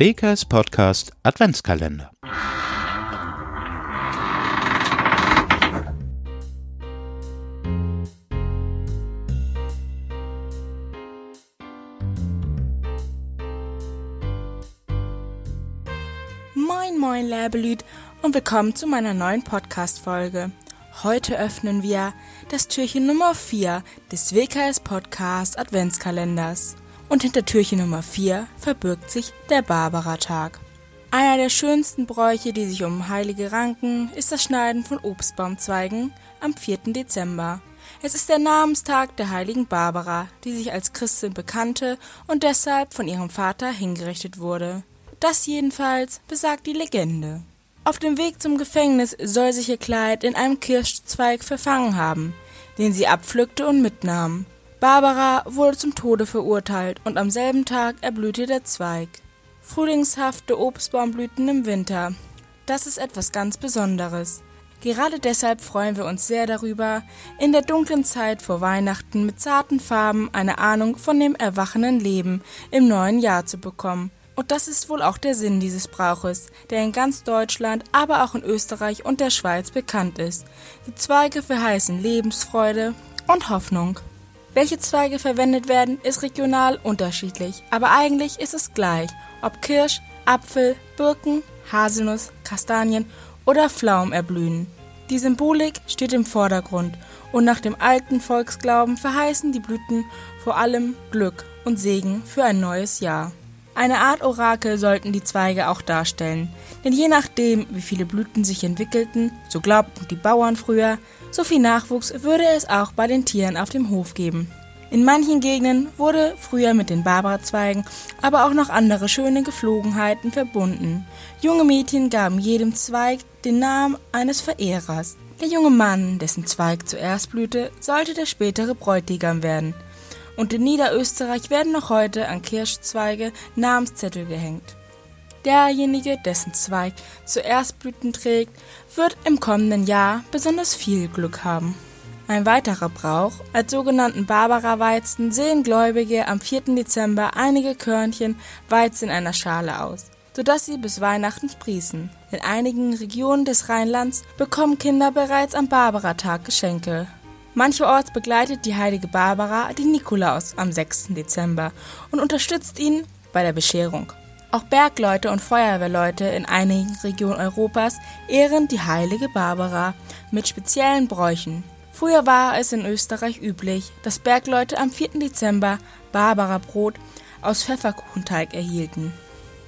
WKS Podcast Adventskalender. Moin moin Läbelüt und willkommen zu meiner neuen Podcast-Folge. Heute öffnen wir das Türchen Nummer 4 des WKS Podcast Adventskalenders. Und hinter Türchen Nummer 4 verbirgt sich der Barbara-Tag. Einer der schönsten Bräuche, die sich um Heilige ranken, ist das Schneiden von Obstbaumzweigen am 4. Dezember. Es ist der Namenstag der heiligen Barbara, die sich als Christin bekannte und deshalb von ihrem Vater hingerichtet wurde. Das jedenfalls besagt die Legende. Auf dem Weg zum Gefängnis soll sich ihr Kleid in einem Kirschzweig verfangen haben, den sie abpflückte und mitnahm. Barbara wurde zum Tode verurteilt und am selben Tag erblühte der Zweig. Frühlingshafte Obstbaumblüten im Winter. Das ist etwas ganz Besonderes. Gerade deshalb freuen wir uns sehr darüber, in der dunklen Zeit vor Weihnachten mit zarten Farben eine Ahnung von dem erwachenden Leben im neuen Jahr zu bekommen und das ist wohl auch der Sinn dieses Brauches, der in ganz Deutschland, aber auch in Österreich und der Schweiz bekannt ist. Die Zweige verheißen Lebensfreude und Hoffnung. Welche Zweige verwendet werden, ist regional unterschiedlich, aber eigentlich ist es gleich, ob Kirsch, Apfel, Birken, Haselnuss, Kastanien oder Pflaumen erblühen. Die Symbolik steht im Vordergrund und nach dem alten Volksglauben verheißen die Blüten vor allem Glück und Segen für ein neues Jahr. Eine Art Orakel sollten die Zweige auch darstellen, denn je nachdem, wie viele Blüten sich entwickelten, so glaubten die Bauern früher, so viel Nachwuchs würde es auch bei den Tieren auf dem Hof geben. In manchen Gegenden wurde früher mit den Barbarazweigen aber auch noch andere schöne Geflogenheiten verbunden. Junge Mädchen gaben jedem Zweig den Namen eines Verehrers. Der junge Mann, dessen Zweig zuerst blühte, sollte der spätere Bräutigam werden und in Niederösterreich werden noch heute an Kirschzweige Namenszettel gehängt. Derjenige, dessen Zweig zuerst Blüten trägt, wird im kommenden Jahr besonders viel Glück haben. Ein weiterer Brauch, als sogenannten Barbara-Weizen sehen Gläubige am 4. Dezember einige Körnchen Weizen in einer Schale aus, sodass sie bis Weihnachten sprießen. In einigen Regionen des Rheinlands bekommen Kinder bereits am Barbara-Tag Geschenke. Mancherorts begleitet die heilige Barbara den Nikolaus am 6. Dezember und unterstützt ihn bei der Bescherung. Auch Bergleute und Feuerwehrleute in einigen Regionen Europas ehren die heilige Barbara mit speziellen Bräuchen. Früher war es in Österreich üblich, dass Bergleute am 4. Dezember Barbara-Brot aus Pfefferkuchenteig erhielten.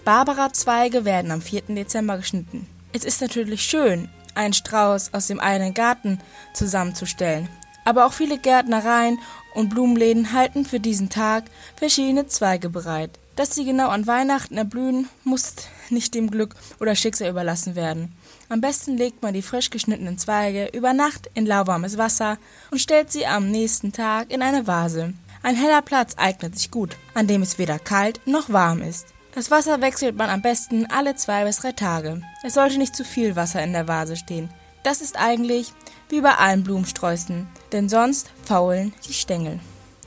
Barbara-Zweige werden am 4. Dezember geschnitten. Es ist natürlich schön, einen Strauß aus dem eigenen Garten zusammenzustellen, aber auch viele Gärtnereien und Blumenläden halten für diesen Tag verschiedene Zweige bereit. Dass sie genau an Weihnachten erblühen, muss nicht dem Glück oder Schicksal überlassen werden. Am besten legt man die frisch geschnittenen Zweige über Nacht in lauwarmes Wasser und stellt sie am nächsten Tag in eine Vase. Ein heller Platz eignet sich gut, an dem es weder kalt noch warm ist. Das Wasser wechselt man am besten alle zwei bis drei Tage. Es sollte nicht zu viel Wasser in der Vase stehen. Das ist eigentlich wie bei allen Blumensträußen, denn sonst faulen die Stängel.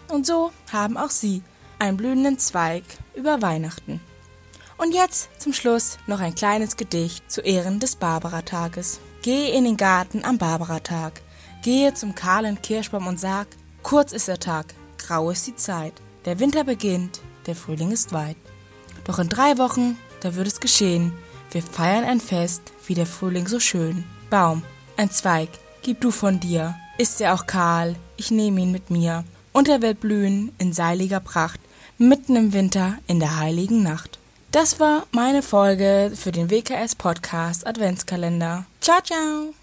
Und so haben auch sie einen blühenden Zweig über Weihnachten. Und jetzt zum Schluss noch ein kleines Gedicht zu Ehren des Barbaratages. Geh in den Garten am Barbaratag, gehe zum kahlen Kirschbaum und sag, kurz ist der Tag, grau ist die Zeit, der Winter beginnt, der Frühling ist weit. Doch in drei Wochen, da wird es geschehen, wir feiern ein Fest, wie der Frühling so schön. Baum, ein Zweig, Gib du von dir, ist er auch kahl, ich nehme ihn mit mir, und er wird blühen in seiliger Pracht, mitten im Winter in der heiligen Nacht. Das war meine Folge für den WKS Podcast Adventskalender. Ciao, ciao!